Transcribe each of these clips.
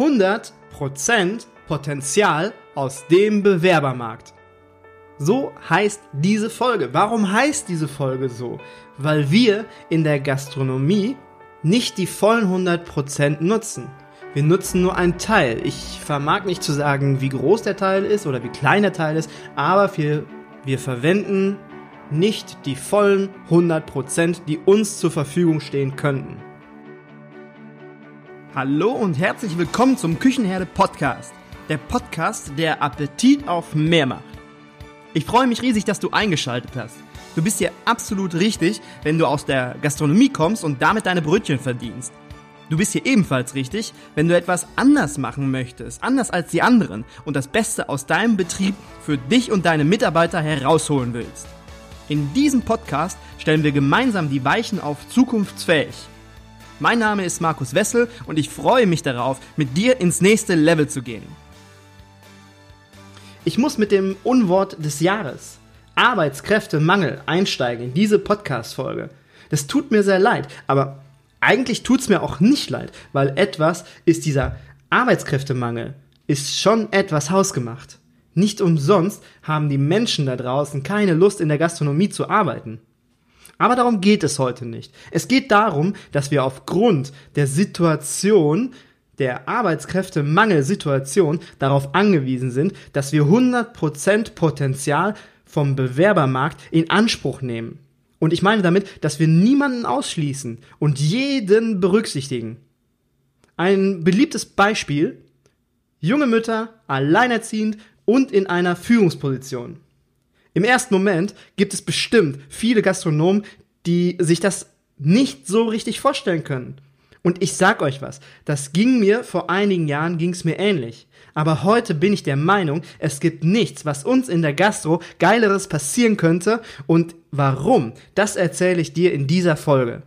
100% Potenzial aus dem Bewerbermarkt. So heißt diese Folge. Warum heißt diese Folge so? Weil wir in der Gastronomie nicht die vollen 100% nutzen. Wir nutzen nur einen Teil. Ich vermag nicht zu sagen, wie groß der Teil ist oder wie klein der Teil ist, aber wir, wir verwenden nicht die vollen 100%, die uns zur Verfügung stehen könnten. Hallo und herzlich willkommen zum Küchenherde Podcast. Der Podcast, der Appetit auf mehr macht. Ich freue mich riesig, dass du eingeschaltet hast. Du bist hier absolut richtig, wenn du aus der Gastronomie kommst und damit deine Brötchen verdienst. Du bist hier ebenfalls richtig, wenn du etwas anders machen möchtest, anders als die anderen und das Beste aus deinem Betrieb für dich und deine Mitarbeiter herausholen willst. In diesem Podcast stellen wir gemeinsam die Weichen auf zukunftsfähig. Mein Name ist Markus Wessel und ich freue mich darauf, mit dir ins nächste Level zu gehen. Ich muss mit dem Unwort des Jahres, Arbeitskräftemangel, einsteigen in diese Podcast-Folge. Das tut mir sehr leid, aber eigentlich tut's mir auch nicht leid, weil etwas ist dieser Arbeitskräftemangel, ist schon etwas hausgemacht. Nicht umsonst haben die Menschen da draußen keine Lust in der Gastronomie zu arbeiten. Aber darum geht es heute nicht. Es geht darum, dass wir aufgrund der Situation der Arbeitskräftemangelsituation darauf angewiesen sind, dass wir 100% Potenzial vom Bewerbermarkt in Anspruch nehmen. Und ich meine damit, dass wir niemanden ausschließen und jeden berücksichtigen. Ein beliebtes Beispiel, junge Mütter, alleinerziehend und in einer Führungsposition. Im ersten Moment gibt es bestimmt viele Gastronomen, die sich das nicht so richtig vorstellen können. Und ich sag euch was, das ging mir vor einigen Jahren ging's mir ähnlich. Aber heute bin ich der Meinung, es gibt nichts, was uns in der Gastro geileres passieren könnte und warum, das erzähle ich dir in dieser Folge.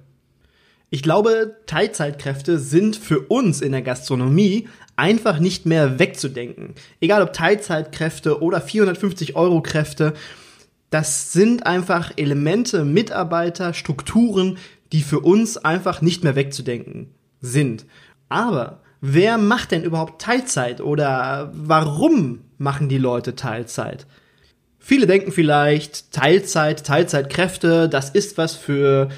Ich glaube, Teilzeitkräfte sind für uns in der Gastronomie einfach nicht mehr wegzudenken. Egal ob Teilzeitkräfte oder 450 Euro Kräfte, das sind einfach Elemente, Mitarbeiter, Strukturen, die für uns einfach nicht mehr wegzudenken sind. Aber wer macht denn überhaupt Teilzeit oder warum machen die Leute Teilzeit? Viele denken vielleicht, Teilzeit, Teilzeitkräfte, das ist was für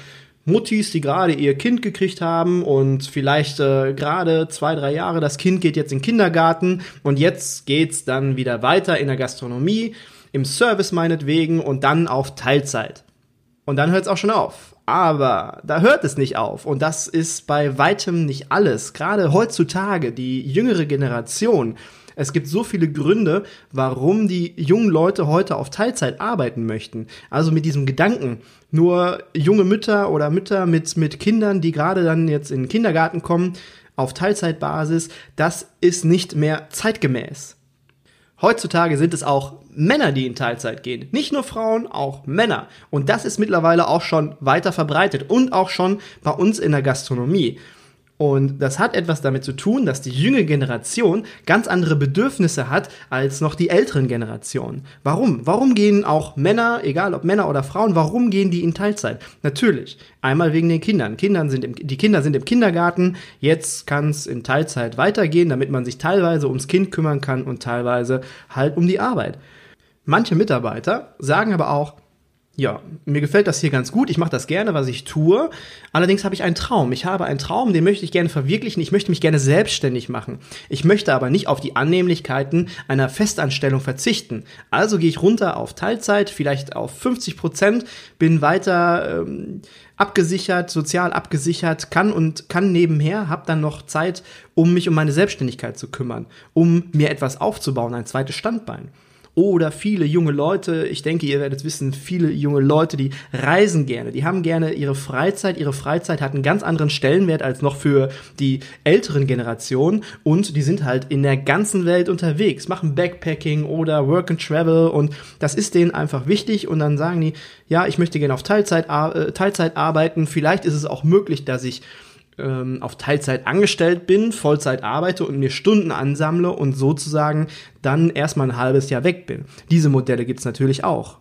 Muttis, die gerade ihr Kind gekriegt haben und vielleicht äh, gerade zwei, drei Jahre, das Kind geht jetzt in den Kindergarten und jetzt geht's dann wieder weiter in der Gastronomie, im Service meinetwegen und dann auf Teilzeit. Und dann hört's auch schon auf. Aber da hört es nicht auf. Und das ist bei weitem nicht alles. Gerade heutzutage, die jüngere Generation, es gibt so viele Gründe, warum die jungen Leute heute auf Teilzeit arbeiten möchten. Also mit diesem Gedanken, nur junge Mütter oder Mütter mit, mit Kindern, die gerade dann jetzt in den Kindergarten kommen, auf Teilzeitbasis, das ist nicht mehr zeitgemäß. Heutzutage sind es auch Männer, die in Teilzeit gehen. Nicht nur Frauen, auch Männer. Und das ist mittlerweile auch schon weiter verbreitet und auch schon bei uns in der Gastronomie. Und das hat etwas damit zu tun, dass die junge Generation ganz andere Bedürfnisse hat als noch die älteren Generationen. Warum? Warum gehen auch Männer, egal ob Männer oder Frauen, warum gehen die in Teilzeit? Natürlich, einmal wegen den Kindern. Kindern sind im, die Kinder sind im Kindergarten, jetzt kann es in Teilzeit weitergehen, damit man sich teilweise ums Kind kümmern kann und teilweise halt um die Arbeit. Manche Mitarbeiter sagen aber auch, ja, mir gefällt das hier ganz gut. Ich mache das gerne, was ich tue. Allerdings habe ich einen Traum. Ich habe einen Traum, den möchte ich gerne verwirklichen. Ich möchte mich gerne selbstständig machen. Ich möchte aber nicht auf die Annehmlichkeiten einer Festanstellung verzichten. Also gehe ich runter auf Teilzeit, vielleicht auf 50 Prozent, bin weiter ähm, abgesichert, sozial abgesichert, kann und kann nebenher, habe dann noch Zeit, um mich um meine Selbstständigkeit zu kümmern, um mir etwas aufzubauen, ein zweites Standbein. Oder viele junge Leute, ich denke, ihr werdet wissen, viele junge Leute, die reisen gerne, die haben gerne ihre Freizeit. Ihre Freizeit hat einen ganz anderen Stellenwert als noch für die älteren Generationen. Und die sind halt in der ganzen Welt unterwegs, machen Backpacking oder Work and Travel. Und das ist denen einfach wichtig. Und dann sagen die, ja, ich möchte gerne auf Teilzeit, äh, Teilzeit arbeiten, vielleicht ist es auch möglich, dass ich ähm, auf Teilzeit angestellt bin, Vollzeit arbeite und mir Stunden ansammle und sozusagen dann erstmal ein halbes Jahr weg bin. Diese Modelle gibt's natürlich auch.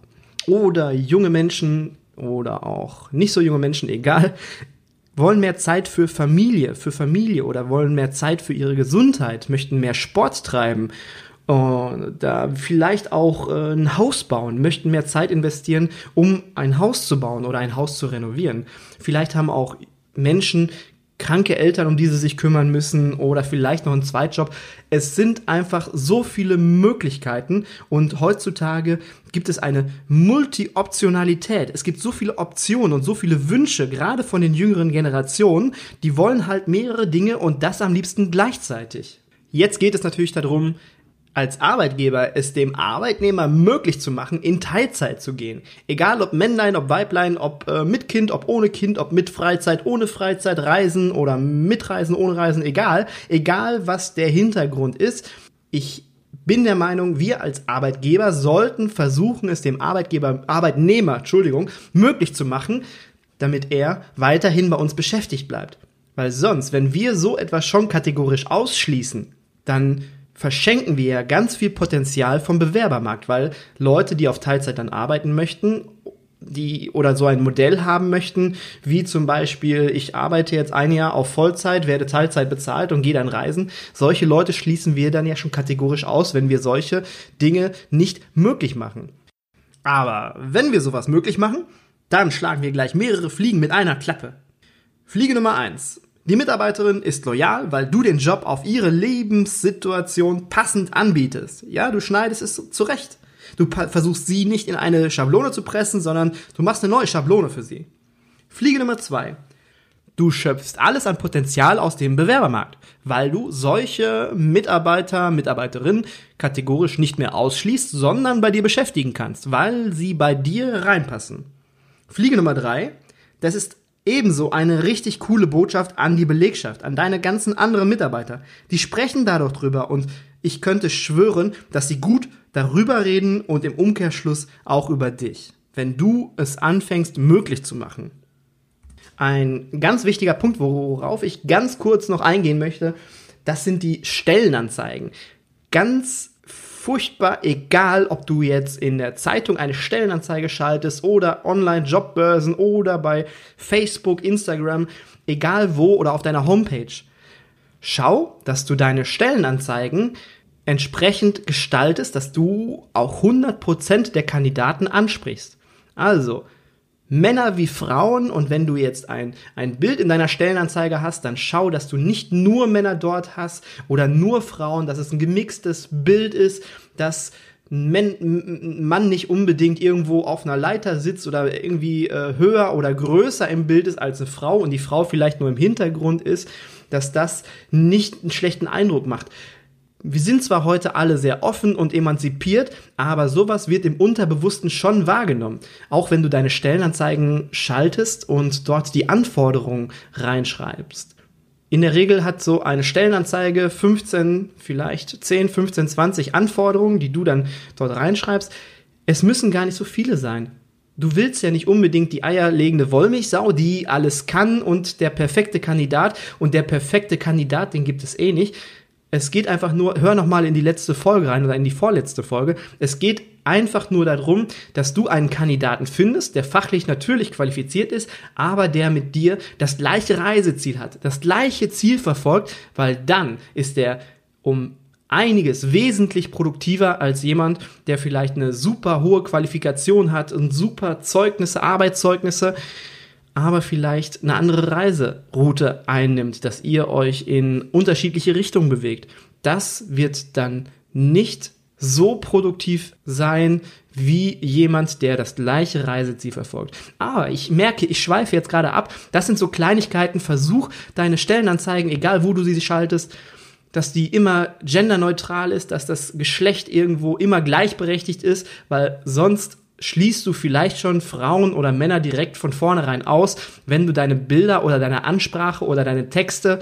Oder junge Menschen oder auch nicht so junge Menschen, egal, wollen mehr Zeit für Familie, für Familie oder wollen mehr Zeit für ihre Gesundheit, möchten mehr Sport treiben und da vielleicht auch äh, ein Haus bauen, möchten mehr Zeit investieren, um ein Haus zu bauen oder ein Haus zu renovieren. Vielleicht haben auch Menschen kranke Eltern, um die sie sich kümmern müssen oder vielleicht noch einen Zweitjob. Es sind einfach so viele Möglichkeiten und heutzutage gibt es eine Multi-Optionalität. Es gibt so viele Optionen und so viele Wünsche, gerade von den jüngeren Generationen, die wollen halt mehrere Dinge und das am liebsten gleichzeitig. Jetzt geht es natürlich darum, als Arbeitgeber es dem Arbeitnehmer möglich zu machen, in Teilzeit zu gehen. Egal ob Männlein, ob Weiblein, ob äh, mit Kind, ob ohne Kind, ob mit Freizeit, ohne Freizeit, Reisen oder mit Reisen, ohne Reisen, egal. Egal was der Hintergrund ist. Ich bin der Meinung, wir als Arbeitgeber sollten versuchen, es dem Arbeitgeber, Arbeitnehmer, Entschuldigung, möglich zu machen, damit er weiterhin bei uns beschäftigt bleibt. Weil sonst, wenn wir so etwas schon kategorisch ausschließen, dann verschenken wir ja ganz viel Potenzial vom Bewerbermarkt, weil Leute, die auf Teilzeit dann arbeiten möchten, die oder so ein Modell haben möchten, wie zum Beispiel, ich arbeite jetzt ein Jahr auf Vollzeit, werde Teilzeit bezahlt und gehe dann reisen. Solche Leute schließen wir dann ja schon kategorisch aus, wenn wir solche Dinge nicht möglich machen. Aber wenn wir sowas möglich machen, dann schlagen wir gleich mehrere Fliegen mit einer Klappe. Fliege Nummer eins: die Mitarbeiterin ist loyal, weil du den Job auf ihre Lebenssituation passend anbietest. Ja, du schneidest es zurecht. Du versuchst sie nicht in eine Schablone zu pressen, sondern du machst eine neue Schablone für sie. Fliege Nummer zwei. Du schöpfst alles an Potenzial aus dem Bewerbermarkt, weil du solche Mitarbeiter, Mitarbeiterinnen kategorisch nicht mehr ausschließt, sondern bei dir beschäftigen kannst, weil sie bei dir reinpassen. Fliege Nummer drei. Das ist Ebenso eine richtig coole Botschaft an die Belegschaft, an deine ganzen anderen Mitarbeiter. Die sprechen da doch drüber und ich könnte schwören, dass sie gut darüber reden und im Umkehrschluss auch über dich, wenn du es anfängst möglich zu machen. Ein ganz wichtiger Punkt, worauf ich ganz kurz noch eingehen möchte, das sind die Stellenanzeigen. Ganz furchtbar egal, ob du jetzt in der Zeitung eine Stellenanzeige schaltest oder Online-Jobbörsen oder bei Facebook, Instagram, egal wo oder auf deiner Homepage. Schau, dass du deine Stellenanzeigen entsprechend gestaltest, dass du auch 100% der Kandidaten ansprichst. Also, Männer wie Frauen und wenn du jetzt ein, ein Bild in deiner Stellenanzeige hast, dann schau, dass du nicht nur Männer dort hast oder nur Frauen, dass es ein gemixtes Bild ist, dass ein Mann nicht unbedingt irgendwo auf einer Leiter sitzt oder irgendwie äh, höher oder größer im Bild ist als eine Frau und die Frau vielleicht nur im Hintergrund ist, dass das nicht einen schlechten Eindruck macht wir sind zwar heute alle sehr offen und emanzipiert, aber sowas wird im Unterbewussten schon wahrgenommen. Auch wenn du deine Stellenanzeigen schaltest und dort die Anforderungen reinschreibst. In der Regel hat so eine Stellenanzeige 15, vielleicht 10, 15, 20 Anforderungen, die du dann dort reinschreibst. Es müssen gar nicht so viele sein. Du willst ja nicht unbedingt die eierlegende Wollmilchsau, die alles kann und der perfekte Kandidat und der perfekte Kandidat, den gibt es eh nicht, es geht einfach nur, hör noch in die letzte Folge rein oder in die vorletzte Folge. Es geht einfach nur darum, dass du einen Kandidaten findest, der fachlich natürlich qualifiziert ist, aber der mit dir das gleiche Reiseziel hat, das gleiche Ziel verfolgt, weil dann ist der um einiges wesentlich produktiver als jemand, der vielleicht eine super hohe Qualifikation hat und super Zeugnisse, Arbeitszeugnisse, aber vielleicht eine andere Reiseroute einnimmt, dass ihr euch in unterschiedliche Richtungen bewegt. Das wird dann nicht so produktiv sein wie jemand, der das gleiche Reiseziel verfolgt. Aber ich merke, ich schweife jetzt gerade ab. Das sind so Kleinigkeiten. Versuch deine Stellenanzeigen, egal wo du sie schaltest, dass die immer genderneutral ist, dass das Geschlecht irgendwo immer gleichberechtigt ist, weil sonst schließt du vielleicht schon Frauen oder Männer direkt von vornherein aus, wenn du deine Bilder oder deine Ansprache oder deine Texte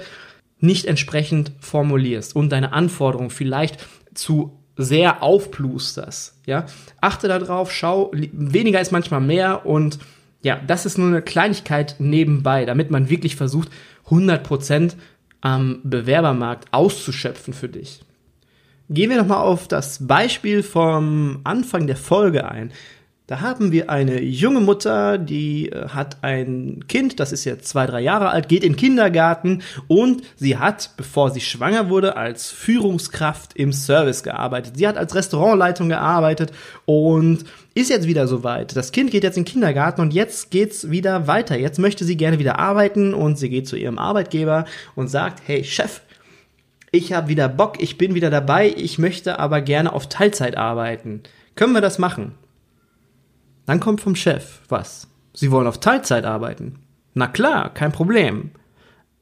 nicht entsprechend formulierst und deine Anforderungen vielleicht zu sehr aufplusterst. Ja, achte darauf, schau, weniger ist manchmal mehr und ja, das ist nur eine Kleinigkeit nebenbei, damit man wirklich versucht, 100% am Bewerbermarkt auszuschöpfen für dich. Gehen wir nochmal auf das Beispiel vom Anfang der Folge ein. Da haben wir eine junge Mutter, die äh, hat ein Kind, das ist jetzt zwei, drei Jahre alt, geht in den Kindergarten und sie hat, bevor sie schwanger wurde, als Führungskraft im Service gearbeitet. Sie hat als Restaurantleitung gearbeitet und ist jetzt wieder soweit. Das Kind geht jetzt in den Kindergarten und jetzt geht's wieder weiter. Jetzt möchte sie gerne wieder arbeiten und sie geht zu ihrem Arbeitgeber und sagt, hey Chef, ich habe wieder Bock, ich bin wieder dabei, ich möchte aber gerne auf Teilzeit arbeiten. Können wir das machen? Dann kommt vom Chef, was? Sie wollen auf Teilzeit arbeiten? Na klar, kein Problem.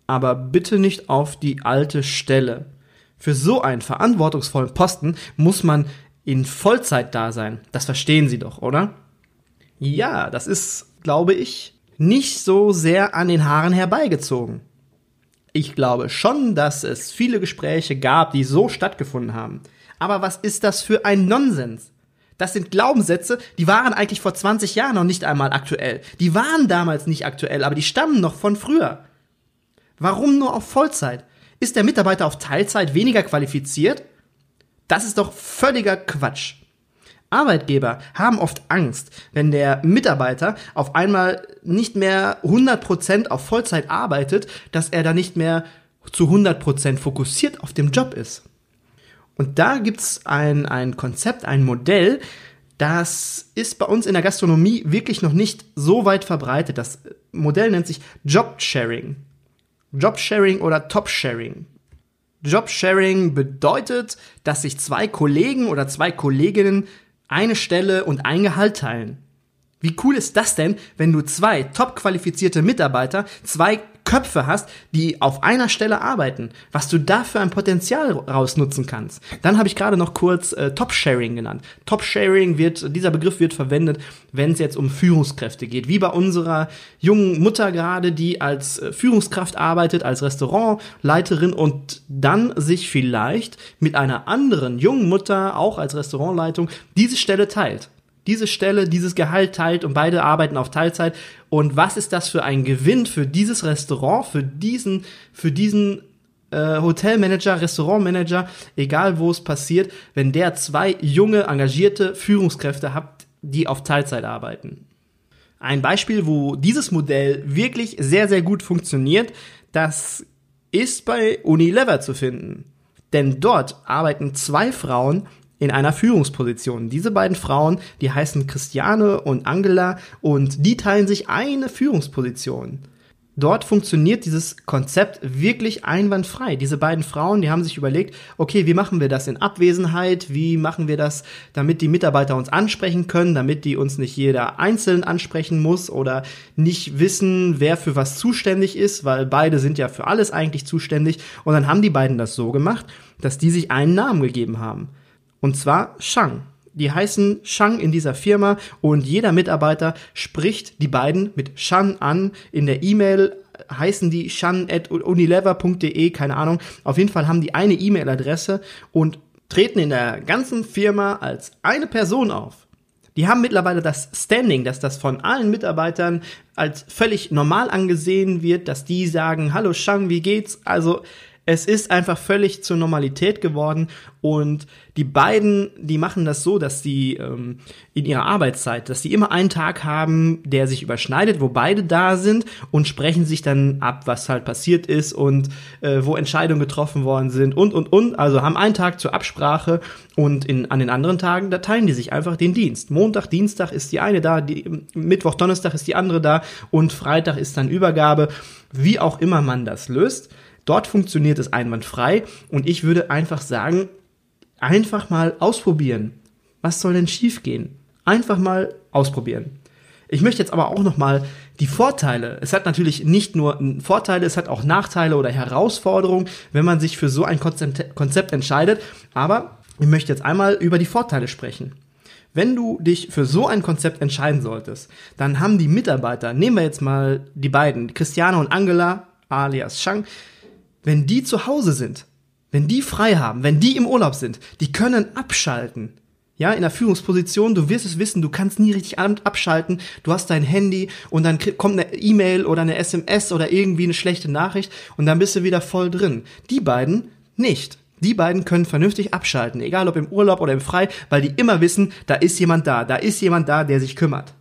Aber bitte nicht auf die alte Stelle. Für so einen verantwortungsvollen Posten muss man in Vollzeit da sein. Das verstehen Sie doch, oder? Ja, das ist, glaube ich, nicht so sehr an den Haaren herbeigezogen. Ich glaube schon, dass es viele Gespräche gab, die so stattgefunden haben. Aber was ist das für ein Nonsens? Das sind Glaubenssätze, die waren eigentlich vor 20 Jahren noch nicht einmal aktuell. Die waren damals nicht aktuell, aber die stammen noch von früher. Warum nur auf Vollzeit? Ist der Mitarbeiter auf Teilzeit weniger qualifiziert? Das ist doch völliger Quatsch. Arbeitgeber haben oft Angst, wenn der Mitarbeiter auf einmal nicht mehr 100% auf Vollzeit arbeitet, dass er da nicht mehr zu 100% fokussiert auf dem Job ist. Und da gibt's ein, ein Konzept, ein Modell, das ist bei uns in der Gastronomie wirklich noch nicht so weit verbreitet. Das Modell nennt sich Job-Sharing. Job-Sharing oder Top-Sharing. Job-Sharing bedeutet, dass sich zwei Kollegen oder zwei Kolleginnen eine Stelle und ein Gehalt teilen. Wie cool ist das denn, wenn du zwei top qualifizierte Mitarbeiter, zwei Köpfe hast, die auf einer Stelle arbeiten, was du da für ein Potenzial rausnutzen kannst. Dann habe ich gerade noch kurz äh, Top-Sharing genannt. Top-Sharing wird, dieser Begriff wird verwendet, wenn es jetzt um Führungskräfte geht. Wie bei unserer jungen Mutter gerade, die als äh, Führungskraft arbeitet, als Restaurantleiterin und dann sich vielleicht mit einer anderen jungen Mutter, auch als Restaurantleitung, diese Stelle teilt diese Stelle, dieses Gehalt teilt und beide arbeiten auf Teilzeit. Und was ist das für ein Gewinn für dieses Restaurant, für diesen, für diesen äh, Hotelmanager, Restaurantmanager, egal wo es passiert, wenn der zwei junge, engagierte Führungskräfte hat, die auf Teilzeit arbeiten. Ein Beispiel, wo dieses Modell wirklich sehr, sehr gut funktioniert, das ist bei Unilever zu finden. Denn dort arbeiten zwei Frauen in einer Führungsposition. Diese beiden Frauen, die heißen Christiane und Angela und die teilen sich eine Führungsposition. Dort funktioniert dieses Konzept wirklich einwandfrei. Diese beiden Frauen, die haben sich überlegt, okay, wie machen wir das in Abwesenheit? Wie machen wir das, damit die Mitarbeiter uns ansprechen können, damit die uns nicht jeder einzeln ansprechen muss oder nicht wissen, wer für was zuständig ist, weil beide sind ja für alles eigentlich zuständig. Und dann haben die beiden das so gemacht, dass die sich einen Namen gegeben haben. Und zwar Shang. Die heißen Shang in dieser Firma und jeder Mitarbeiter spricht die beiden mit Shan an. In der E-Mail heißen die shan.unilever.de, keine Ahnung. Auf jeden Fall haben die eine E-Mail-Adresse und treten in der ganzen Firma als eine Person auf. Die haben mittlerweile das Standing, dass das von allen Mitarbeitern als völlig normal angesehen wird, dass die sagen, hallo Shang, wie geht's? Also es ist einfach völlig zur Normalität geworden und die beiden, die machen das so, dass sie ähm, in ihrer Arbeitszeit, dass sie immer einen Tag haben, der sich überschneidet, wo beide da sind und sprechen sich dann ab, was halt passiert ist und äh, wo Entscheidungen getroffen worden sind und und und. Also haben einen Tag zur Absprache und in, an den anderen Tagen, da teilen die sich einfach den Dienst. Montag, Dienstag ist die eine da, die, Mittwoch, Donnerstag ist die andere da und Freitag ist dann Übergabe. Wie auch immer man das löst. Dort funktioniert es einwandfrei und ich würde einfach sagen, einfach mal ausprobieren. Was soll denn schiefgehen? Einfach mal ausprobieren. Ich möchte jetzt aber auch noch mal die Vorteile. Es hat natürlich nicht nur Vorteile, es hat auch Nachteile oder Herausforderungen, wenn man sich für so ein Konzept, Konzept entscheidet. Aber ich möchte jetzt einmal über die Vorteile sprechen. Wenn du dich für so ein Konzept entscheiden solltest, dann haben die Mitarbeiter, nehmen wir jetzt mal die beiden, Christiane und Angela alias Shang, wenn die zu Hause sind, wenn die frei haben, wenn die im Urlaub sind, die können abschalten. Ja, in der Führungsposition, du wirst es wissen, du kannst nie richtig abschalten. Du hast dein Handy und dann kommt eine E-Mail oder eine SMS oder irgendwie eine schlechte Nachricht und dann bist du wieder voll drin. Die beiden nicht. Die beiden können vernünftig abschalten, egal ob im Urlaub oder im Frei, weil die immer wissen, da ist jemand da, da ist jemand da, der sich kümmert.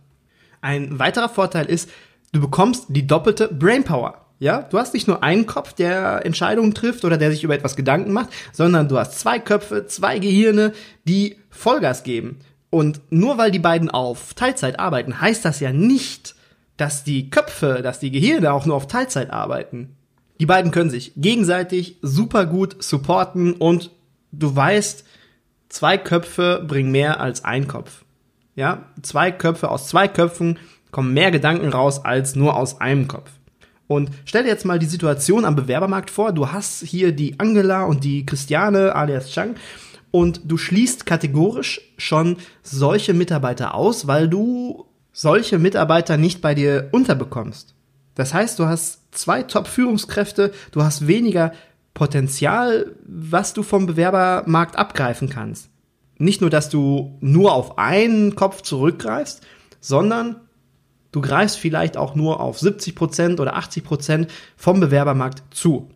Ein weiterer Vorteil ist, du bekommst die doppelte Brainpower. Ja, du hast nicht nur einen Kopf, der Entscheidungen trifft oder der sich über etwas Gedanken macht, sondern du hast zwei Köpfe, zwei Gehirne, die Vollgas geben. Und nur weil die beiden auf Teilzeit arbeiten, heißt das ja nicht, dass die Köpfe, dass die Gehirne auch nur auf Teilzeit arbeiten. Die beiden können sich gegenseitig super gut supporten und du weißt, zwei Köpfe bringen mehr als ein Kopf. Ja, zwei Köpfe aus zwei Köpfen kommen mehr Gedanken raus als nur aus einem Kopf. Und stell dir jetzt mal die Situation am Bewerbermarkt vor. Du hast hier die Angela und die Christiane alias Chang und du schließt kategorisch schon solche Mitarbeiter aus, weil du solche Mitarbeiter nicht bei dir unterbekommst. Das heißt, du hast zwei Top-Führungskräfte, du hast weniger Potenzial, was du vom Bewerbermarkt abgreifen kannst. Nicht nur, dass du nur auf einen Kopf zurückgreifst, sondern du greifst vielleicht auch nur auf 70 Prozent oder 80 Prozent vom Bewerbermarkt zu.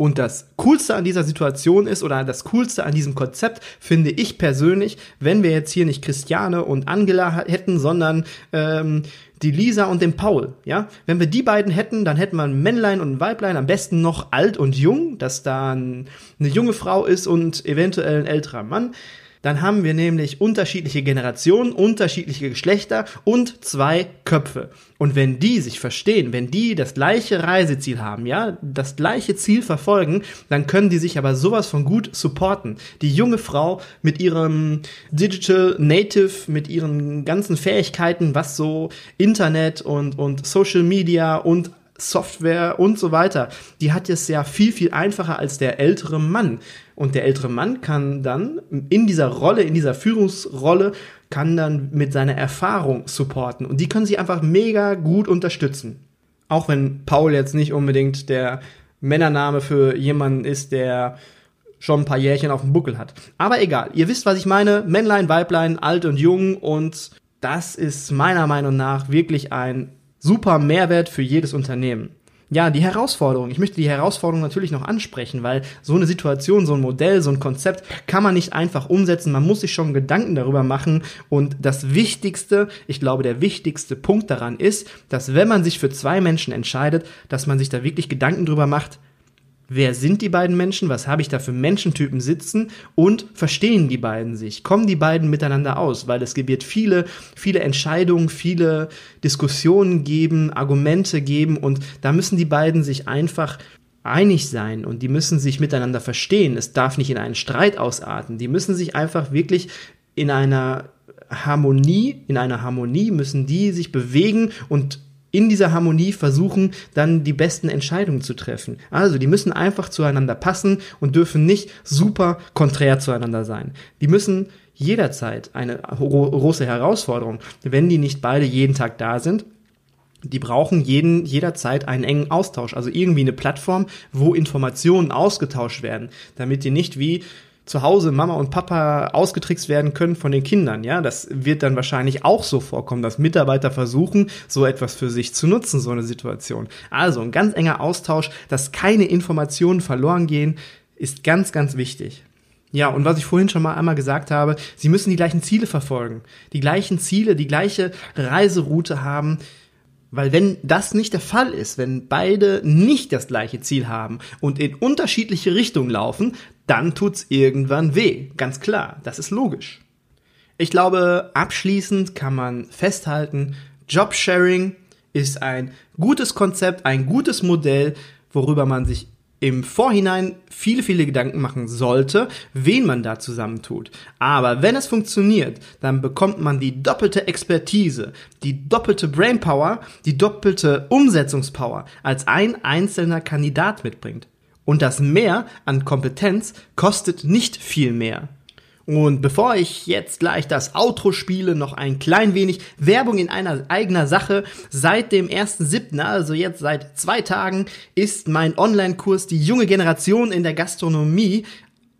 Und das Coolste an dieser Situation ist, oder das Coolste an diesem Konzept, finde ich persönlich, wenn wir jetzt hier nicht Christiane und Angela hätten, sondern ähm, die Lisa und den Paul, ja. Wenn wir die beiden hätten, dann hätten wir ein Männlein und ein Weiblein, am besten noch alt und jung, dass da eine junge Frau ist und eventuell ein älterer Mann. Dann haben wir nämlich unterschiedliche Generationen, unterschiedliche Geschlechter und zwei Köpfe. Und wenn die sich verstehen, wenn die das gleiche Reiseziel haben, ja, das gleiche Ziel verfolgen, dann können die sich aber sowas von gut supporten. Die junge Frau mit ihrem Digital Native, mit ihren ganzen Fähigkeiten, was so Internet und, und Social Media und Software und so weiter. Die hat es ja viel, viel einfacher als der ältere Mann. Und der ältere Mann kann dann in dieser Rolle, in dieser Führungsrolle, kann dann mit seiner Erfahrung supporten. Und die können sie einfach mega gut unterstützen. Auch wenn Paul jetzt nicht unbedingt der Männername für jemanden ist, der schon ein paar Jährchen auf dem Buckel hat. Aber egal, ihr wisst, was ich meine. Männlein, Weiblein, alt und jung. Und das ist meiner Meinung nach wirklich ein super Mehrwert für jedes Unternehmen. Ja, die Herausforderung. Ich möchte die Herausforderung natürlich noch ansprechen, weil so eine Situation, so ein Modell, so ein Konzept kann man nicht einfach umsetzen. Man muss sich schon Gedanken darüber machen. Und das Wichtigste, ich glaube, der wichtigste Punkt daran ist, dass wenn man sich für zwei Menschen entscheidet, dass man sich da wirklich Gedanken drüber macht, wer sind die beiden Menschen, was habe ich da für Menschentypen sitzen? Und verstehen die beiden sich, kommen die beiden miteinander aus, weil es wird viele, viele Entscheidungen, viele Diskussionen geben, Argumente geben. Und da müssen die beiden sich einfach einig sein. Und die müssen sich miteinander verstehen. Es darf nicht in einen Streit ausarten. Die müssen sich einfach wirklich in einer Harmonie, in einer Harmonie müssen die sich bewegen und in dieser Harmonie versuchen, dann die besten Entscheidungen zu treffen. Also, die müssen einfach zueinander passen und dürfen nicht super konträr zueinander sein. Die müssen jederzeit eine große Herausforderung, wenn die nicht beide jeden Tag da sind. Die brauchen jeden, jederzeit einen engen Austausch, also irgendwie eine Plattform, wo Informationen ausgetauscht werden, damit die nicht wie zu Hause Mama und Papa ausgetrickst werden können von den Kindern. Ja, das wird dann wahrscheinlich auch so vorkommen, dass Mitarbeiter versuchen, so etwas für sich zu nutzen, so eine Situation. Also ein ganz enger Austausch, dass keine Informationen verloren gehen, ist ganz, ganz wichtig. Ja, und was ich vorhin schon mal einmal gesagt habe, sie müssen die gleichen Ziele verfolgen, die gleichen Ziele, die gleiche Reiseroute haben, weil wenn das nicht der Fall ist, wenn beide nicht das gleiche Ziel haben und in unterschiedliche Richtungen laufen, dann tut's irgendwann weh. Ganz klar, das ist logisch. Ich glaube, abschließend kann man festhalten, Jobsharing ist ein gutes Konzept, ein gutes Modell, worüber man sich im Vorhinein viele, viele Gedanken machen sollte, wen man da zusammentut. Aber wenn es funktioniert, dann bekommt man die doppelte Expertise, die doppelte Brainpower, die doppelte Umsetzungspower, als ein einzelner Kandidat mitbringt. Und das Mehr an Kompetenz kostet nicht viel mehr. Und bevor ich jetzt gleich das Outro spiele, noch ein klein wenig Werbung in einer eigener Sache. Seit dem 1.7., also jetzt seit zwei Tagen, ist mein Online-Kurs Die junge Generation in der Gastronomie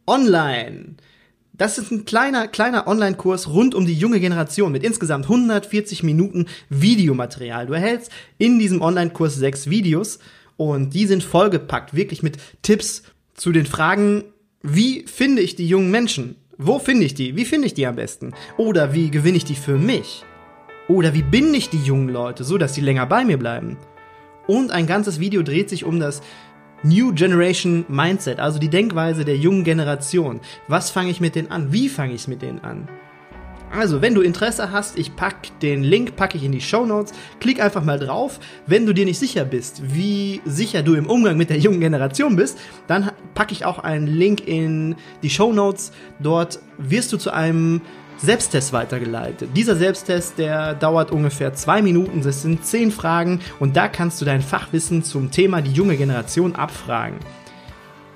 online. Das ist ein kleiner, kleiner Online-Kurs rund um die junge Generation mit insgesamt 140 Minuten Videomaterial. Du erhältst in diesem Online-Kurs sechs Videos und die sind vollgepackt, wirklich mit Tipps zu den Fragen, wie finde ich die jungen Menschen? Wo finde ich die? Wie finde ich die am besten? Oder wie gewinne ich die für mich? Oder wie binde ich die jungen Leute, so dass sie länger bei mir bleiben? Und ein ganzes Video dreht sich um das New Generation Mindset, also die Denkweise der jungen Generation. Was fange ich mit denen an? Wie fange ich es mit denen an? Also, wenn du Interesse hast, ich pack den Link, packe ich in die Show Notes. Klick einfach mal drauf. Wenn du dir nicht sicher bist, wie sicher du im Umgang mit der jungen Generation bist, dann packe ich auch einen Link in die Show Notes. Dort wirst du zu einem Selbsttest weitergeleitet. Dieser Selbsttest, der dauert ungefähr zwei Minuten. Das sind zehn Fragen und da kannst du dein Fachwissen zum Thema die junge Generation abfragen.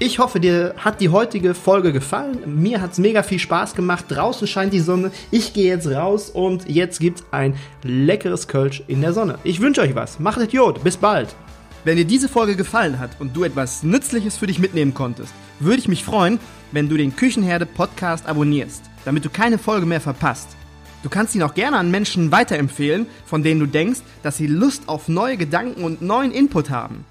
Ich hoffe, dir hat die heutige Folge gefallen. Mir hat es mega viel Spaß gemacht. Draußen scheint die Sonne. Ich gehe jetzt raus und jetzt gibt's ein leckeres Kölsch in der Sonne. Ich wünsche euch was. Macht Idiot. Bis bald. Wenn dir diese Folge gefallen hat und du etwas Nützliches für dich mitnehmen konntest, würde ich mich freuen, wenn du den Küchenherde Podcast abonnierst, damit du keine Folge mehr verpasst. Du kannst ihn auch gerne an Menschen weiterempfehlen, von denen du denkst, dass sie Lust auf neue Gedanken und neuen Input haben.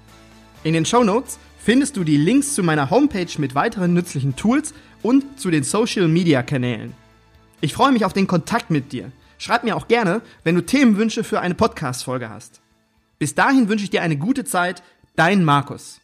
In den Show Notes findest du die Links zu meiner Homepage mit weiteren nützlichen Tools und zu den Social Media Kanälen. Ich freue mich auf den Kontakt mit dir. Schreib mir auch gerne, wenn du Themenwünsche für eine Podcast-Folge hast. Bis dahin wünsche ich dir eine gute Zeit, dein Markus.